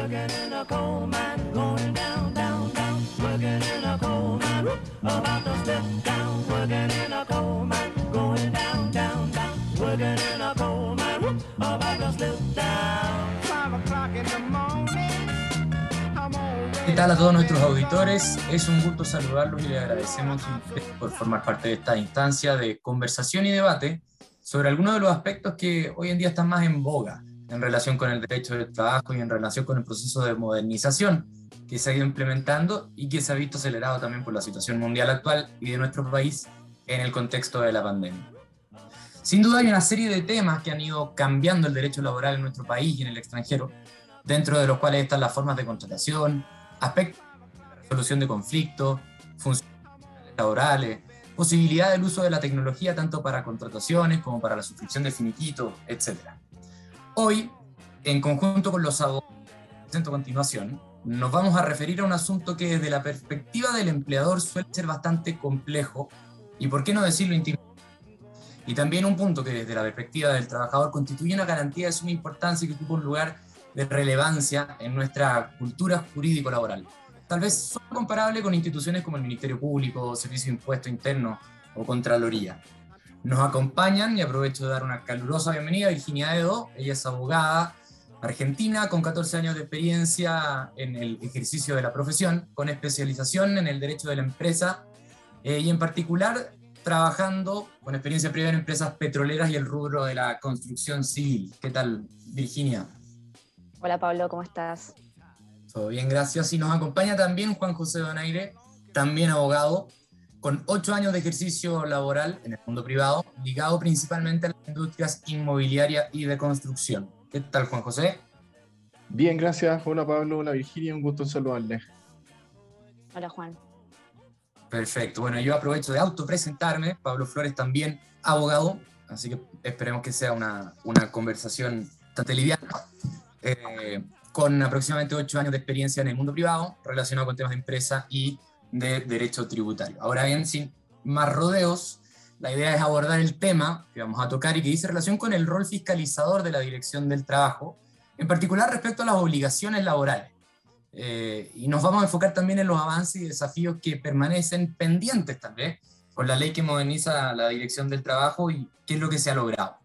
working in a coal ¿Qué tal a todos nuestros auditores? Es un gusto saludarlos y les agradecemos por formar parte de esta instancia de conversación y debate sobre algunos de los aspectos que hoy en día están más en boga en relación con el derecho del trabajo y en relación con el proceso de modernización que se ha ido implementando y que se ha visto acelerado también por la situación mundial actual y de nuestro país en el contexto de la pandemia. Sin duda hay una serie de temas que han ido cambiando el derecho laboral en nuestro país y en el extranjero, dentro de los cuales están las formas de contratación, aspectos de resolución de conflictos, funciones laborales, posibilidad del uso de la tecnología tanto para contrataciones como para la suscripción de finiquitos, etc. Hoy, en conjunto con los abogados que presento a continuación, nos vamos a referir a un asunto que desde la perspectiva del empleador suele ser bastante complejo y, por qué no decirlo, intimidante. Y también un punto que desde la perspectiva del trabajador constituye una garantía de suma importancia y que ocupa un lugar de relevancia en nuestra cultura jurídico-laboral. Tal vez solo comparable con instituciones como el Ministerio Público, Servicio de Impuesto Interno o Contraloría. Nos acompañan y aprovecho de dar una calurosa bienvenida a Virginia Edo. Ella es abogada argentina con 14 años de experiencia en el ejercicio de la profesión, con especialización en el derecho de la empresa eh, y en particular trabajando con experiencia previa en empresas petroleras y el rubro de la construcción civil. ¿Qué tal, Virginia? Hola Pablo, ¿cómo estás? Todo bien, gracias. Y nos acompaña también Juan José Donaire, también abogado, con ocho años de ejercicio laboral en el mundo privado, ligado principalmente a las industrias inmobiliaria y de construcción. ¿Qué tal, Juan José? Bien, gracias. Hola Pablo, hola Virginia, un gusto saludarles. Hola Juan. Perfecto. Bueno, yo aprovecho de autopresentarme. Pablo Flores también abogado, así que esperemos que sea una, una conversación bastante liviana. Eh, con aproximadamente ocho años de experiencia en el mundo privado, relacionado con temas de empresa y de derecho tributario. Ahora bien, sin más rodeos, la idea es abordar el tema que vamos a tocar y que dice relación con el rol fiscalizador de la Dirección del Trabajo, en particular respecto a las obligaciones laborales. Eh, y nos vamos a enfocar también en los avances y desafíos que permanecen pendientes también con la ley que moderniza la Dirección del Trabajo y qué es lo que se ha logrado.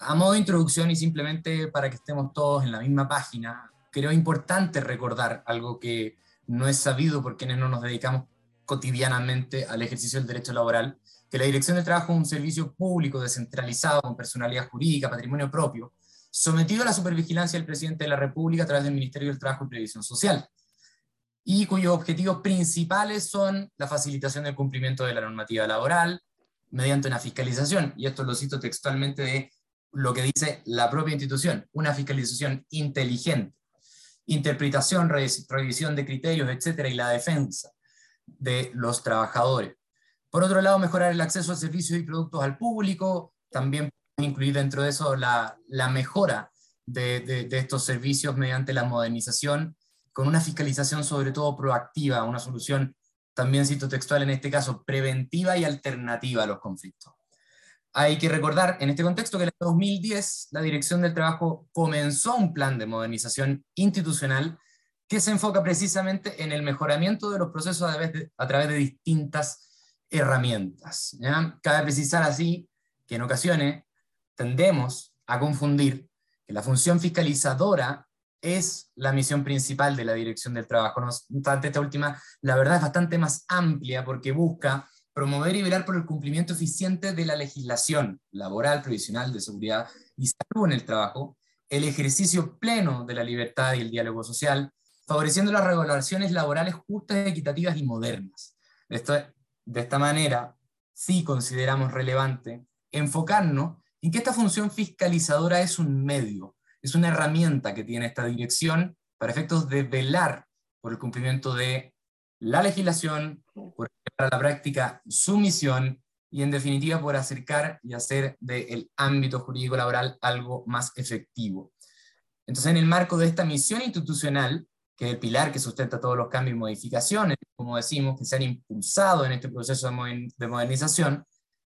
A modo de introducción y simplemente para que estemos todos en la misma página, creo importante recordar algo que no es sabido por quienes no nos dedicamos cotidianamente al ejercicio del derecho laboral, que la Dirección del Trabajo es un servicio público descentralizado con personalidad jurídica, patrimonio propio, sometido a la supervigilancia del presidente de la República a través del Ministerio del Trabajo y Previsión Social, y cuyos objetivos principales son la facilitación del cumplimiento de la normativa laboral mediante una fiscalización, y esto lo cito textualmente de lo que dice la propia institución, una fiscalización inteligente, interpretación, revisión de criterios, etcétera, y la defensa de los trabajadores. Por otro lado, mejorar el acceso a servicios y productos al público, también incluir dentro de eso la, mejora de, estos servicios mediante la modernización, con una fiscalización sobre todo proactiva, una solución, también cito textual en este caso, preventiva y alternativa a los conflictos. Hay que recordar en este contexto que en el 2010 la Dirección del Trabajo comenzó un plan de modernización institucional que se enfoca precisamente en el mejoramiento de los procesos a través de, distintas herramientas. ¿ya? Cabe precisar así que en ocasiones tendemos a confundir que la función fiscalizadora es la misión principal de la Dirección del Trabajo. No obstante, esta última, la verdad, es bastante más amplia porque busca promover y velar por el cumplimiento eficiente de la legislación laboral, provisional, de seguridad y salud en el trabajo, el ejercicio pleno de la libertad y el diálogo social, favoreciendo las regulaciones laborales justas, equitativas y modernas. Esto, de esta manera, sí consideramos relevante enfocarnos en que esta función fiscalizadora es un medio, es una herramienta que tiene esta dirección para efectos de velar por el cumplimiento de la legislación, por la práctica su misión y en definitiva por acercar y hacer del ámbito jurídico laboral algo más efectivo. Entonces, en el marco de esta misión institucional, que es el pilar que sustenta todos los cambios y modificaciones, como decimos, que se han impulsado en este proceso de modernización,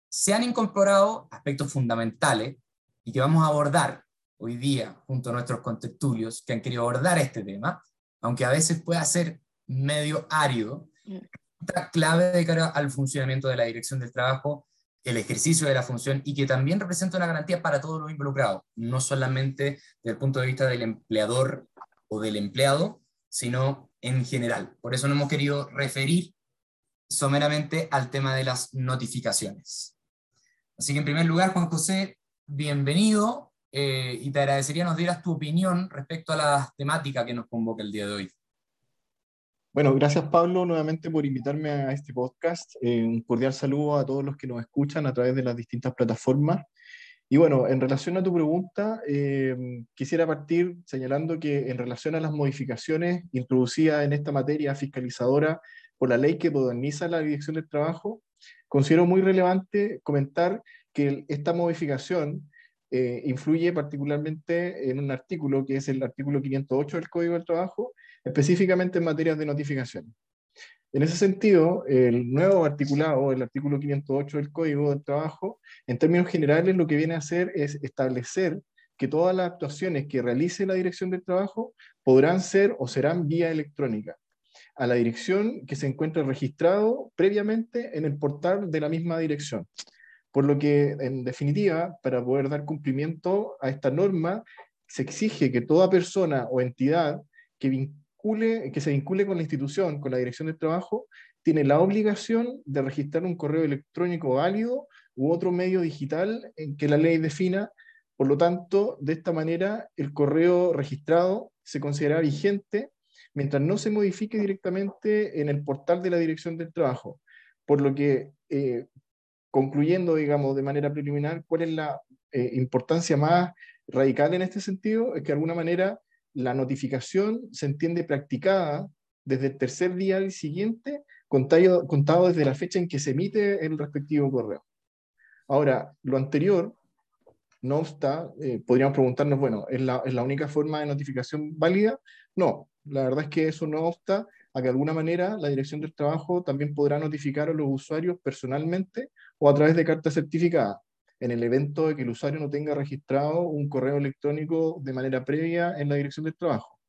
se han incorporado aspectos fundamentales y que vamos a abordar hoy día junto a nuestros contertulios que han querido abordar este tema, aunque a veces pueda ser medio árido, Mm. clave de cara al funcionamiento de la dirección del trabajo, el ejercicio de la función y que también representa una garantía para todos los involucrados, no solamente desde el punto de vista del empleador o del empleado, sino en general. Por eso no hemos querido referir someramente al tema de las notificaciones. Así que en primer lugar, Juan José, bienvenido eh, y te agradecería nos dieras tu opinión respecto a la temática que nos convoca el día de hoy. Bueno, gracias Pablo nuevamente por invitarme a este podcast. Eh, un cordial saludo a todos los que nos escuchan a través de las distintas plataformas. Y bueno, en relación a tu pregunta, eh, quisiera partir señalando que en relación a las modificaciones introducidas en esta materia fiscalizadora por la ley que moderniza la dirección del trabajo, considero muy relevante comentar que esta modificación eh, influye particularmente en un artículo que es el artículo 508 del Código del Trabajo, específicamente en materias de notificación. En ese sentido, el nuevo articulado, el artículo 508 del Código del Trabajo, en términos generales lo que viene a hacer es establecer que todas las actuaciones que realice la Dirección del Trabajo podrán ser o serán vía electrónica a la dirección que se encuentra registrado previamente en el portal de la misma dirección. Por lo que, en definitiva, para poder dar cumplimiento a esta norma, se exige que toda persona o entidad que que se vincule con la institución, con la dirección del trabajo, tiene la obligación de registrar un correo electrónico válido u otro medio digital en que la ley defina. Por lo tanto, de esta manera, el correo registrado se considera vigente mientras no se modifique directamente en el portal de la dirección del trabajo. Por lo que, eh, concluyendo, digamos, de manera preliminar, cuál es la eh, importancia más radical en este sentido, es que de alguna manera la notificación se entiende practicada desde el tercer día siguiente, contado, contado desde la fecha en que se emite el respectivo correo. Ahora, lo anterior, no obsta, eh, podríamos preguntarnos, bueno, ¿es la, ¿es la, única forma de notificación válida? No, la verdad es que eso no obsta a que de alguna manera la Dirección del Trabajo también podrá notificar a los usuarios personalmente o a través de carta certificada en el evento de que el usuario no tenga registrado un correo electrónico de manera previa en la dirección del trabajo.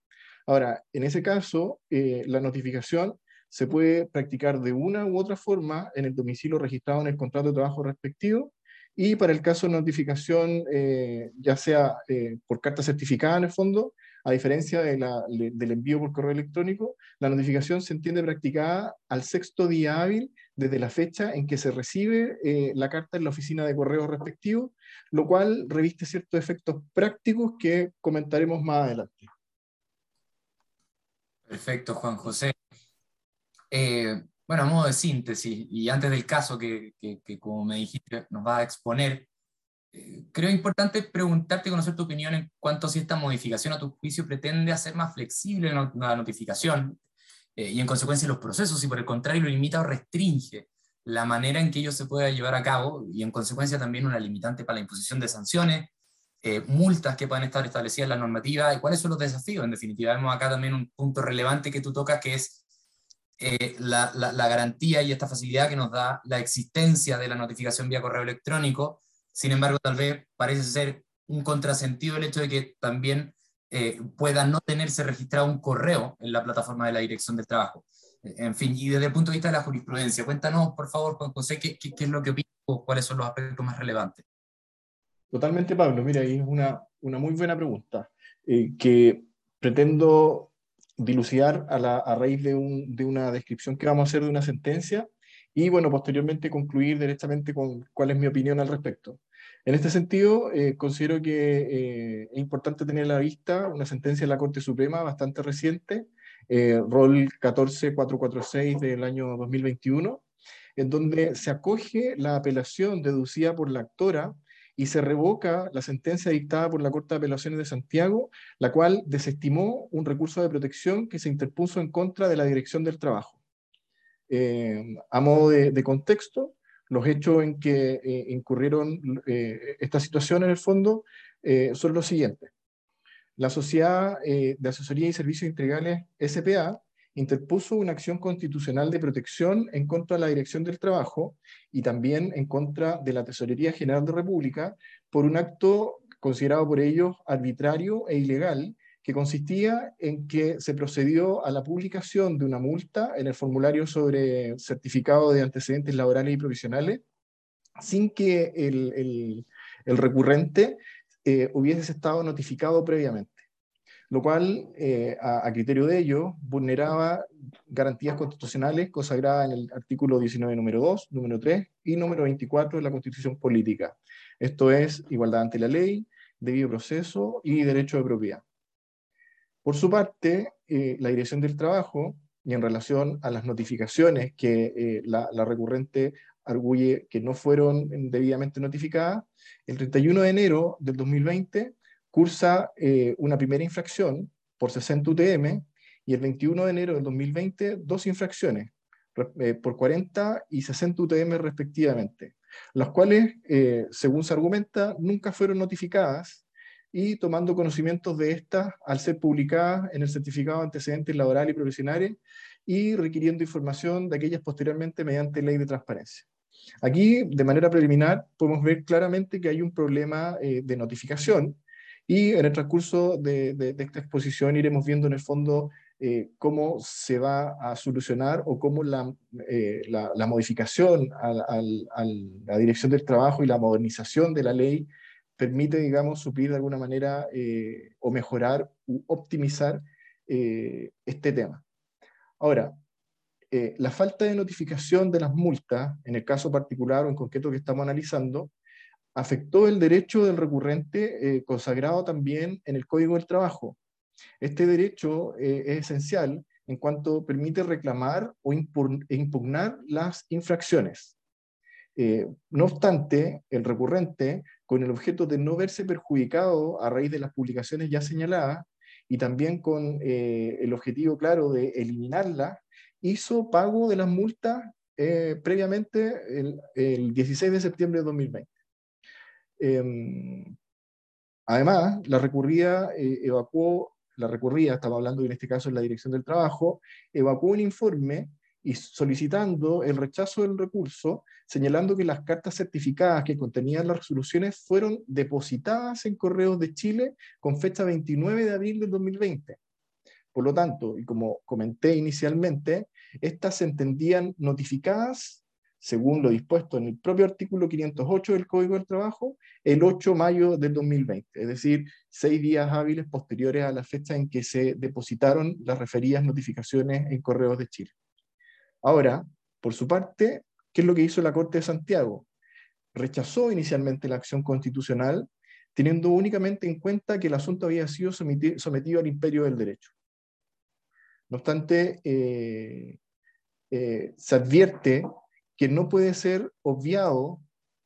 Ahora, en ese caso, eh, la notificación se puede practicar de una u otra forma en el domicilio registrado en el contrato de trabajo respectivo y para el caso de notificación, eh, ya sea eh, por carta certificada en el fondo, a diferencia del envío por correo electrónico, la notificación se entiende practicada al sexto día hábil desde la fecha en que se recibe eh, la carta en la oficina de correo respectivo, lo cual reviste ciertos efectos prácticos que comentaremos más adelante. Perfecto, Juan José. Eh, bueno, a modo de síntesis, y antes del caso que, que, como me dijiste nos va a exponer, creo importante preguntarte y conocer tu opinión en cuanto a si esta modificación a tu juicio pretende hacer más flexible la notificación eh, y en consecuencia los procesos, y por el contrario lo limita o restringe la manera en que ellos se pueda llevar a cabo, y en consecuencia también una limitante para la imposición de sanciones, eh, multas que puedan estar establecidas en la normativa, y cuáles son los desafíos. En definitiva, vemos acá también un punto relevante que tú tocas, que es eh, la, la, la, garantía y esta facilidad que nos da la existencia de la notificación vía correo electrónico. Sin embargo, tal vez parece ser un contrasentido el hecho de que también eh, pueda no tenerse registrado un correo en la plataforma de la Dirección del Trabajo. Eh, en fin, y desde el punto de vista de la jurisprudencia, cuéntanos, por favor, Juan José, qué, es lo que opinas o cuáles son los aspectos más relevantes. Totalmente, Pablo. Mira, ahí es una, una muy buena pregunta eh, que pretendo dilucidar a, raíz de, una descripción que vamos a hacer de una sentencia y, bueno, posteriormente concluir directamente con cuál es mi opinión al respecto. En este sentido, eh, considero que eh, es importante tener a la vista una sentencia de la Corte Suprema bastante reciente, eh, rol 14446 del año 2021, en donde se acoge la apelación deducida por la actora y se revoca la sentencia dictada por la Corte de Apelaciones de Santiago, la cual desestimó un recurso de protección que se interpuso en contra de la Dirección del Trabajo. Eh, a modo de contexto, los hechos en que eh, incurrieron eh, esta situación en el fondo eh, son los siguientes. La Sociedad eh, de Asesoría y Servicios Integrales SPA interpuso una acción constitucional de protección en contra de la Dirección del Trabajo y también en contra de la Tesorería General de República por un acto considerado por ellos arbitrario e ilegal, que consistía en que se procedió a la publicación de una multa en el formulario sobre certificado de antecedentes laborales y provisionales, sin que el, recurrente eh, hubiese estado notificado previamente, lo cual, eh, a, criterio de ello, vulneraba garantías constitucionales consagradas en el artículo 19, número 2, número 3 y número 24 de la Constitución Política. Esto es igualdad ante la ley, debido proceso y derecho de propiedad. Por su parte, eh, la Dirección del Trabajo, y en relación a las notificaciones que eh, la, recurrente arguye que no fueron debidamente notificadas, el 31 de enero del 2020 cursa eh, una primera infracción por 60 UTM y el 21 de enero del 2020 dos infracciones por 40 y 60 UTM respectivamente, las cuales, según se argumenta, nunca fueron notificadas y tomando conocimientos de estas al ser publicadas en el certificado de antecedentes laborales y profesionales y requiriendo información de aquellas posteriormente mediante ley de transparencia. Aquí, de manera preliminar, podemos ver claramente que hay un problema eh, de notificación y en el transcurso de, esta exposición iremos viendo en el fondo eh, cómo se va a solucionar o cómo la, eh, la, modificación a la dirección del trabajo y la modernización de la ley permite, digamos, suplir de alguna manera eh, o mejorar u optimizar eh, este tema. Ahora, eh, la falta de notificación de las multas, en el caso particular o en concreto que estamos analizando, afectó el derecho del recurrente consagrado también en el Código del Trabajo. Este derecho es esencial en cuanto permite reclamar o impugnar las infracciones. no obstante, el recurrente con el objeto de no verse perjudicado a raíz de las publicaciones ya señaladas y también con eh, el objetivo claro de eliminarla, hizo pago de las multas eh, previamente el, 16 de septiembre de 2020. Em, además, la recurrida eh, evacuó, la recurrida, estaba hablando en este caso en la Dirección del Trabajo, evacuó un informe y solicitando el rechazo del recurso, señalando que las cartas certificadas que contenían las resoluciones fueron depositadas en Correos de Chile con fecha 29 de abril del 2020. Por lo tanto, y como comenté inicialmente, estas se entendían notificadas, según lo dispuesto en el propio artículo 508 del Código del Trabajo, el 8 de mayo del 2020, es decir, seis días hábiles posteriores a la fecha en que se depositaron las referidas notificaciones en Correos de Chile. Ahora, por su parte, ¿qué es lo que hizo la Corte de Santiago? Rechazó inicialmente la acción constitucional, teniendo únicamente en cuenta que el asunto había sido sometido, al imperio del derecho. No obstante, eh, eh, se advierte que no puede ser obviado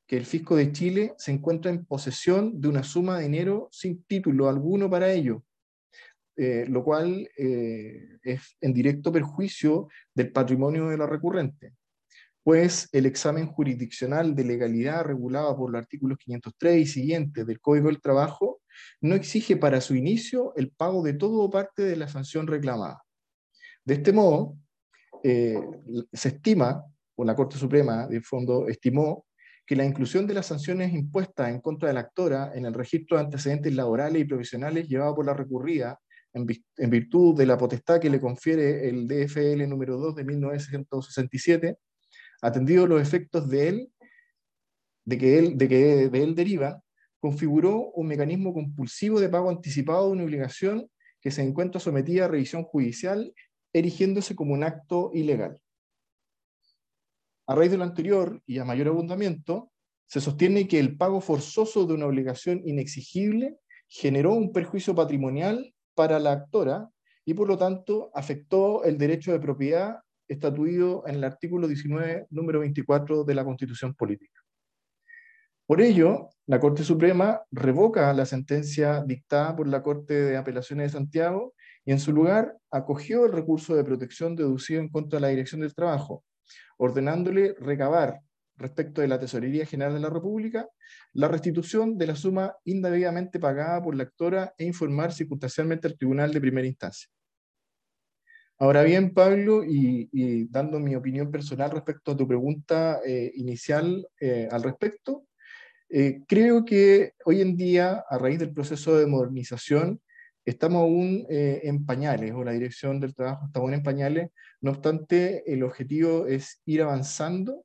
que el fisco de Chile se encuentra en posesión de una suma de dinero sin título alguno para ello, eh, lo cual eh, es en directo perjuicio del patrimonio de la recurrente, pues el examen jurisdiccional de legalidad regulado por los artículos 503 y siguientes del Código del Trabajo no exige para su inicio el pago de todo o parte de la sanción reclamada. De este modo, eh, se estima, o la Corte Suprema de fondo estimó, que la inclusión de las sanciones impuestas en contra de la actora en el registro de antecedentes laborales y provisionales llevado por la recurrida en, virtud de la potestad que le confiere el DFL número 2 de 1967, atendido los efectos de él, de que él, de que de él deriva, configuró un mecanismo compulsivo de pago anticipado de una obligación que se encuentra sometida a revisión judicial, erigiéndose como un acto ilegal. A raíz de lo anterior y a mayor abundamiento, se sostiene que el pago forzoso de una obligación inexigible generó un perjuicio patrimonial para la actora y por lo tanto afectó el derecho de propiedad estatuido en el artículo 19, número 24 de la Constitución Política. Por ello, la Corte Suprema revoca la sentencia dictada por la Corte de Apelaciones de Santiago y en su lugar acogió el recurso de protección deducido en contra de la Dirección del Trabajo, ordenándole recabar respecto de la Tesorería General de la República la restitución de la suma indebidamente pagada por la actora e informar circunstancialmente al Tribunal de Primera Instancia. Ahora bien, Pablo, y, dando mi opinión personal respecto a tu pregunta eh, inicial eh, al respecto, Eh, creo que hoy en día, a raíz del proceso de modernización, estamos aún en pañales, o la dirección del trabajo está aún en pañales, no obstante, el objetivo es ir avanzando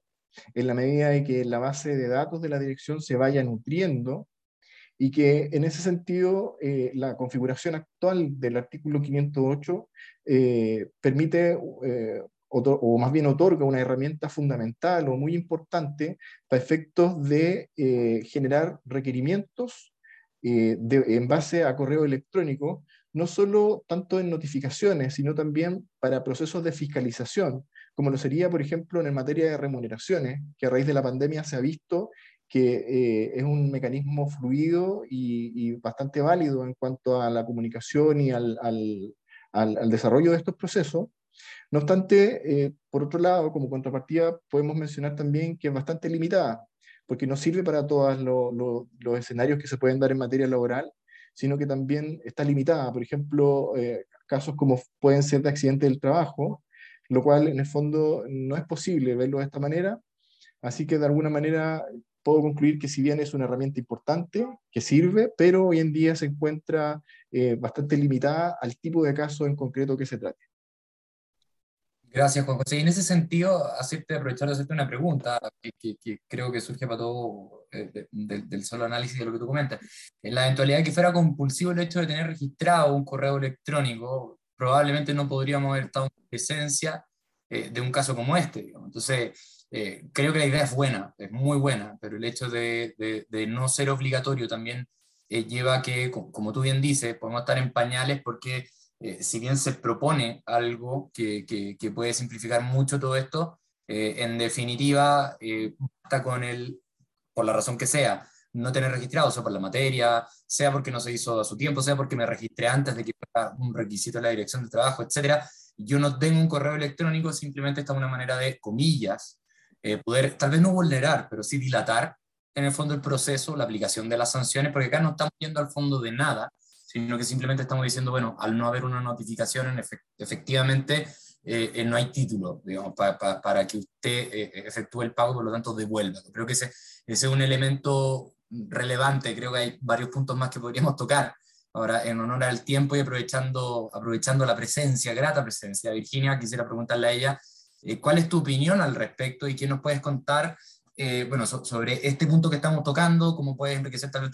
en la medida de que la base de datos de la dirección se vaya nutriendo y que en ese sentido eh, la configuración actual del artículo 508 eh, permite, eh, o más bien otorga una herramienta fundamental o muy importante para efectos de generar requerimientos en base a correo electrónico, no solo tanto en notificaciones, sino también para procesos de fiscalización, como lo sería, por ejemplo, en materia de remuneraciones, que a raíz de la pandemia se ha visto que eh, es un mecanismo fluido y, bastante válido en cuanto a la comunicación y al, al, desarrollo de estos procesos. No obstante, eh, por otro lado, como contrapartida, podemos mencionar también que es bastante limitada, porque no sirve para todos los escenarios que se pueden dar en materia laboral, sino que también está limitada. Por ejemplo, eh, casos como pueden ser de accidente del trabajo, lo cual en el fondo no es posible verlo de esta manera. Así que de alguna manera puedo concluir que si bien es una herramienta importante, que sirve, pero hoy en día se encuentra eh, bastante limitada al tipo de caso en concreto que se trate. Gracias, Juan José. Y en ese sentido, hacerte, aprovechar de hacerte una pregunta que, creo que surge para todo eh, del solo análisis de lo que tú comentas. En la eventualidad de que fuera compulsivo el hecho de tener registrado un correo electrónico, probablemente no podríamos haber estado en presencia eh, de un caso como este. Entonces, eh, creo que la idea es buena, es muy buena, pero el hecho de, de, no ser obligatorio también eh, lleva a que, como tú bien dices, podemos estar en pañales porque eh, si bien se propone algo que, que, puede simplificar mucho todo esto, en definitiva, está con el, por la razón que sea, no tener registrado, sea por la materia, sea porque no se hizo a su tiempo, sea porque me registré antes de que fuera un requisito de la dirección de trabajo, etcétera, yo no tengo un correo electrónico, simplemente está una manera de, comillas, eh, poder tal vez no vulnerar, pero sí dilatar en el fondo el proceso, la aplicación de las sanciones, porque acá no estamos yendo al fondo de nada, sino que simplemente estamos diciendo, bueno, al no haber una notificación, efectivamente eh, eh, no hay título, digamos, para que usted efectúe el pago, por lo tanto devuelva. Creo que ese, ese es un elemento relevante, creo que hay varios puntos más que podríamos tocar. Ahora, en honor al tiempo y aprovechando, aprovechando la presencia, grata presencia de Virginia, quisiera preguntarle a ella eh, ¿Cuál es tu opinión al respecto y qué nos puedes contar eh, bueno, sobre este punto que estamos tocando? ¿Cómo puedes enriquecer tal vez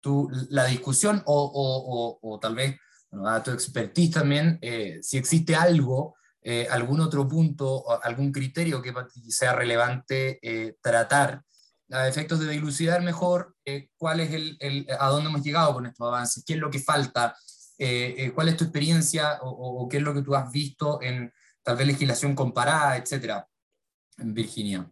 tu, la discusión o, o, tal vez a tu expertise también, eh, si existe algo, algún otro punto, algún criterio que sea relevante tratar a efectos de dilucidar mejor cuál es el, el, a dónde hemos llegado con estos avances, qué es lo que falta, cuál es tu experiencia o, qué es lo que tú has visto en, tal vez legislación comparada, etcétera, en Virginia.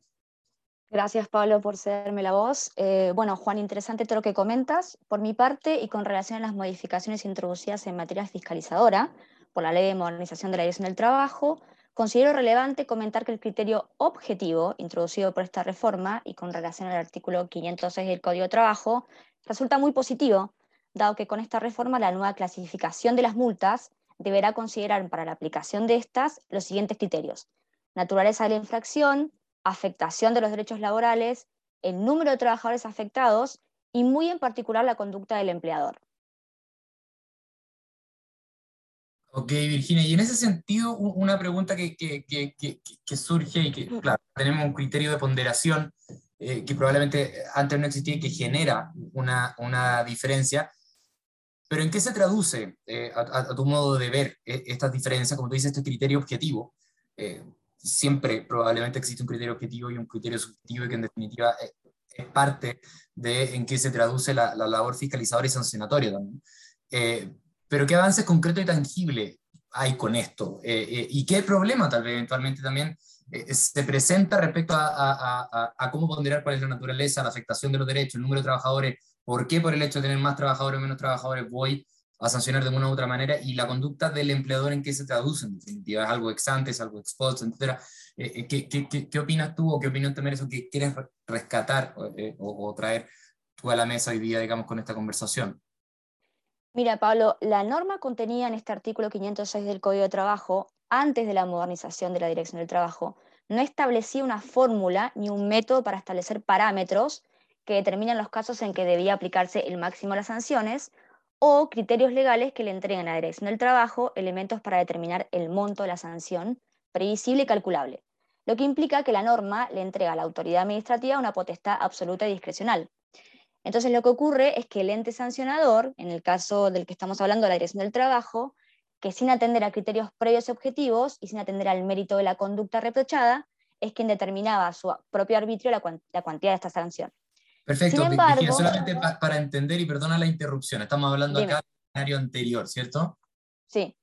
Gracias, Pablo, por cederme la voz. Eh, bueno, Juan, interesante todo lo que comentas. Por mi parte, y con relación a las modificaciones introducidas en materia fiscalizadora por la Ley de Modernización de la Dirección del Trabajo, considero relevante comentar que el criterio objetivo introducido por esta reforma y con relación al artículo 506 del Código de Trabajo resulta muy positivo, dado que con esta reforma la nueva clasificación de las multas deberá considerar para la aplicación de estas los siguientes criterios. Naturaleza de la infracción, afectación de los derechos laborales, el número de trabajadores afectados y muy en particular la conducta del empleador. Ok, Virginia, y en ese sentido, una pregunta que, surge y que, claro, tenemos un criterio de ponderación eh, que probablemente antes no existía y que genera una, una diferencia, pero ¿en qué se traduce, eh, a, tu modo de ver, eh, estas diferencias? Como tú dices, este criterio objetivo. Eh, siempre probablemente existe un criterio objetivo y un criterio subjetivo y que en definitiva es parte de en qué se traduce la, labor fiscalizadora y sancionatoria también. Pero ¿qué avances concreto y tangible hay con esto? ¿Y qué problema tal vez eventualmente también se presenta respecto a, cómo ponderar cuál es la naturaleza, la afectación de los derechos, el número de trabajadores ¿Por qué por el hecho de tener más trabajadores o menos trabajadores voy a sancionar de una u otra manera? Y la conducta del empleador en qué se traduce, en definitiva, es algo ex ante, es algo ex post, etc. Eh, eh, ¿qué, qué, qué, opinas tú o qué opinión te merece o qué quieres rescatar eh, o, traer tú a la mesa hoy día, digamos, con esta conversación? Mira, Pablo, la norma contenida en este artículo 506 del Código de Trabajo, antes de la modernización de la Dirección del Trabajo, no establecía una fórmula ni un método para establecer parámetros que determinan los casos en que debía aplicarse el máximo de las sanciones, o criterios legales que le entreguen a la Dirección del Trabajo elementos para determinar el monto de la sanción, previsible y calculable, lo que implica que la norma le entrega a la autoridad administrativa una potestad absoluta y discrecional. Entonces lo que ocurre es que el ente sancionador, en el caso del que estamos hablando, la Dirección del Trabajo, que sin atender a criterios previos y objetivos y sin atender al mérito de la conducta reprochada, es quien determinaba a su propio arbitrio la, cuantía de esta sanción. Perfecto, Virginia, solamente para entender y perdona la interrupción, estamos hablando acá del escenario anterior, ¿cierto? Sí.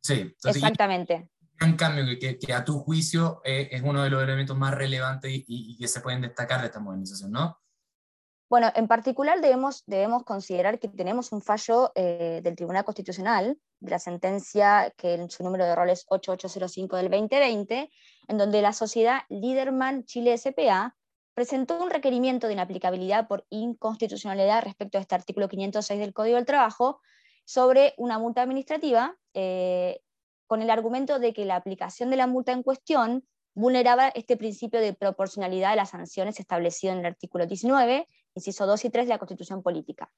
Sí, exactamente. Un cambio que, que, a tu juicio eh, es uno de los elementos más relevantes y, que se pueden destacar de esta modernización, ¿no? Bueno, en particular debemos, debemos considerar que tenemos un fallo eh, del Tribunal Constitucional, de la sentencia que en su número de rol es 8805 del 2020, en donde la sociedad Liderman Chile SPA presentó un requerimiento de inaplicabilidad por inconstitucionalidad respecto a este artículo 506 del Código del Trabajo sobre una multa administrativa, eh, con el argumento de que la aplicación de la multa en cuestión vulneraba este principio de proporcionalidad de las sanciones establecido en el artículo 19, inciso 2 y 3 de la Constitución Política.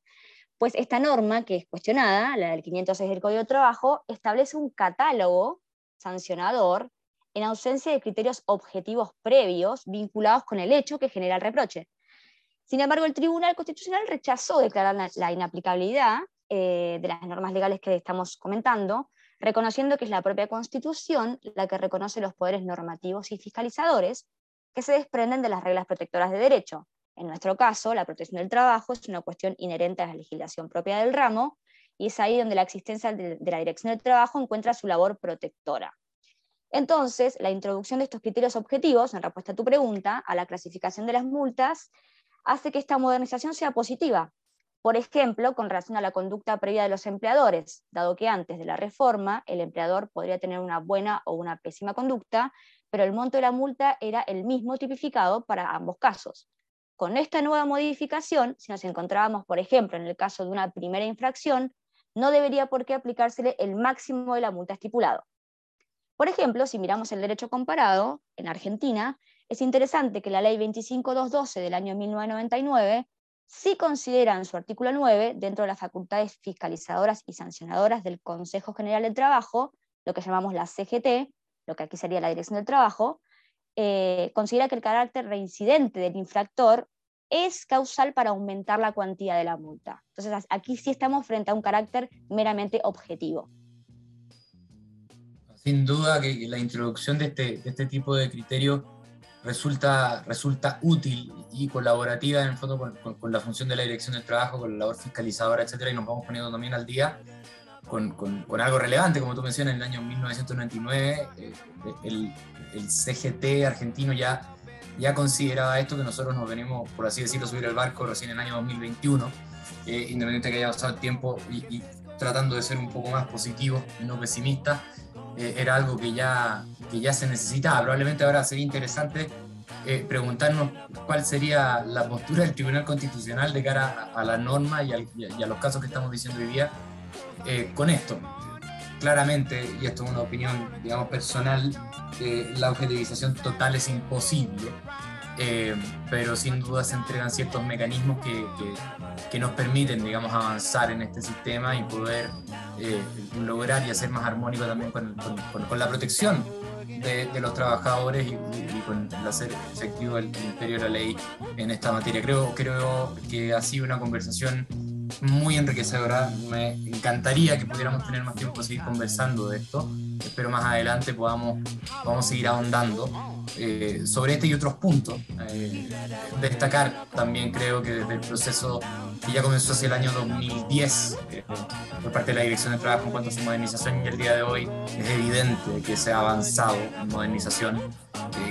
Pues esta norma, que es cuestionada, la del 506 del Código de Trabajo, establece un catálogo sancionador en ausencia de criterios objetivos previos vinculados con el hecho que genera el reproche. Sin embargo, el Tribunal Constitucional rechazó declarar la inaplicabilidad eh, de las normas legales que estamos comentando, reconociendo que es la propia Constitución la que reconoce los poderes normativos y fiscalizadores que se desprenden de las reglas protectoras de derecho. En nuestro caso, la protección del trabajo es una cuestión inherente a la legislación propia del ramo y es ahí donde la existencia de la Dirección del Trabajo encuentra su labor protectora. Entonces, la introducción de estos criterios objetivos, en respuesta a tu pregunta, a la clasificación de las multas, hace que esta modernización sea positiva. Por ejemplo, con relación a la conducta previa de los empleadores, dado que antes de la reforma el empleador podría tener una buena o una pésima conducta, pero el monto de la multa era el mismo tipificado para ambos casos. Con esta nueva modificación, si nos encontrábamos, por ejemplo, en el caso de una primera infracción, no debería por qué aplicársele el máximo de la multa estipulado. Por ejemplo, si miramos el derecho comparado, en Argentina, es interesante que la ley 25212 del año 1999 sí considera en su artículo 9, dentro de las facultades fiscalizadoras y sancionadoras del Consejo General del Trabajo, lo que llamamos la CGT, lo que aquí sería la Dirección del Trabajo, eh, considera que el carácter reincidente del infractor es causal para aumentar la cuantía de la multa. Entonces, aquí sí estamos frente a un carácter meramente objetivo sin duda que la introducción de este, este tipo de criterio resulta, resulta útil y colaborativa en el fondo con, la función de la dirección del trabajo, con la labor fiscalizadora, etcétera, y nos vamos poniendo también al día con, algo relevante, como tú mencionas, en el año 1999 eh, el, CGT argentino ya, ya consideraba esto que nosotros nos venimos, por así decirlo, subir el barco recién en el año 2021, eh, independiente que haya pasado el tiempo y, y tratando de ser un poco más positivo y no pesimista, eh, era algo que ya, que ya se necesitaba. Probablemente ahora sería interesante eh, preguntarnos cuál sería la postura del Tribunal Constitucional de cara a, la norma y, a los casos que estamos diciendo hoy día eh, con esto. Claramente, y esto es una opinión, digamos, personal, la objetivización total es imposible, pero sin duda se entregan ciertos mecanismos que, que, que, nos permiten, digamos, avanzar en este sistema y poder eh, lograr y hacer más armónico también con, con, la protección de, los trabajadores y, con el hacer efectivo el, imperio de la ley en esta materia. Creo, creo que ha sido una conversación muy enriquecedora. Me encantaría que pudiéramos tener más tiempo para seguir conversando de esto. Espero más adelante podamos, podamos seguir ahondando eh, sobre este y otros puntos. Eh, destacar también creo que desde el proceso que ya comenzó hacia el año 2010 eh, por parte de la Dirección de Trabajo en cuanto a su modernización y el día de hoy es evidente que se ha avanzado en modernización,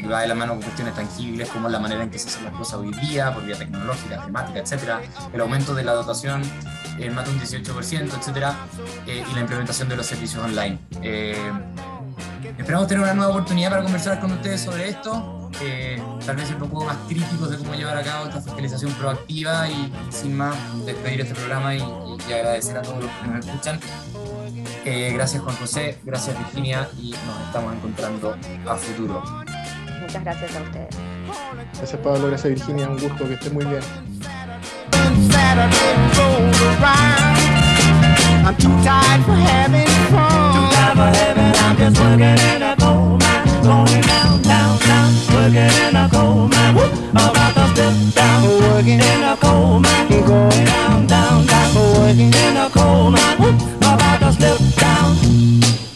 que va de la mano con cuestiones tangibles como la manera en que se hacen las cosas hoy día, por vía tecnológica, temática, etcétera, el aumento de la dotación en más de un 18%, etcétera, y la implementación de los servicios online. Esperamos tener una nueva oportunidad para conversar con ustedes sobre esto, eh, tal vez un poco más críticos de cómo llevar a cabo esta fiscalización proactiva y, sin más despedir este programa y, agradecer a todos los que nos escuchan. Eh, gracias Juan José, gracias Virginia y nos estamos encontrando a futuro. Muchas gracias a ustedes. Gracias Pablo, gracias Virginia, un gusto, que esté muy bien. that I've been rolled around. I'm too tired for having fun. Too tired for having, I'm just working in a Going down, down, down, working in a coal mine. Whoop, about to slip down, working in a coal mine. Going down, down, down, working in a coal mine. About to down.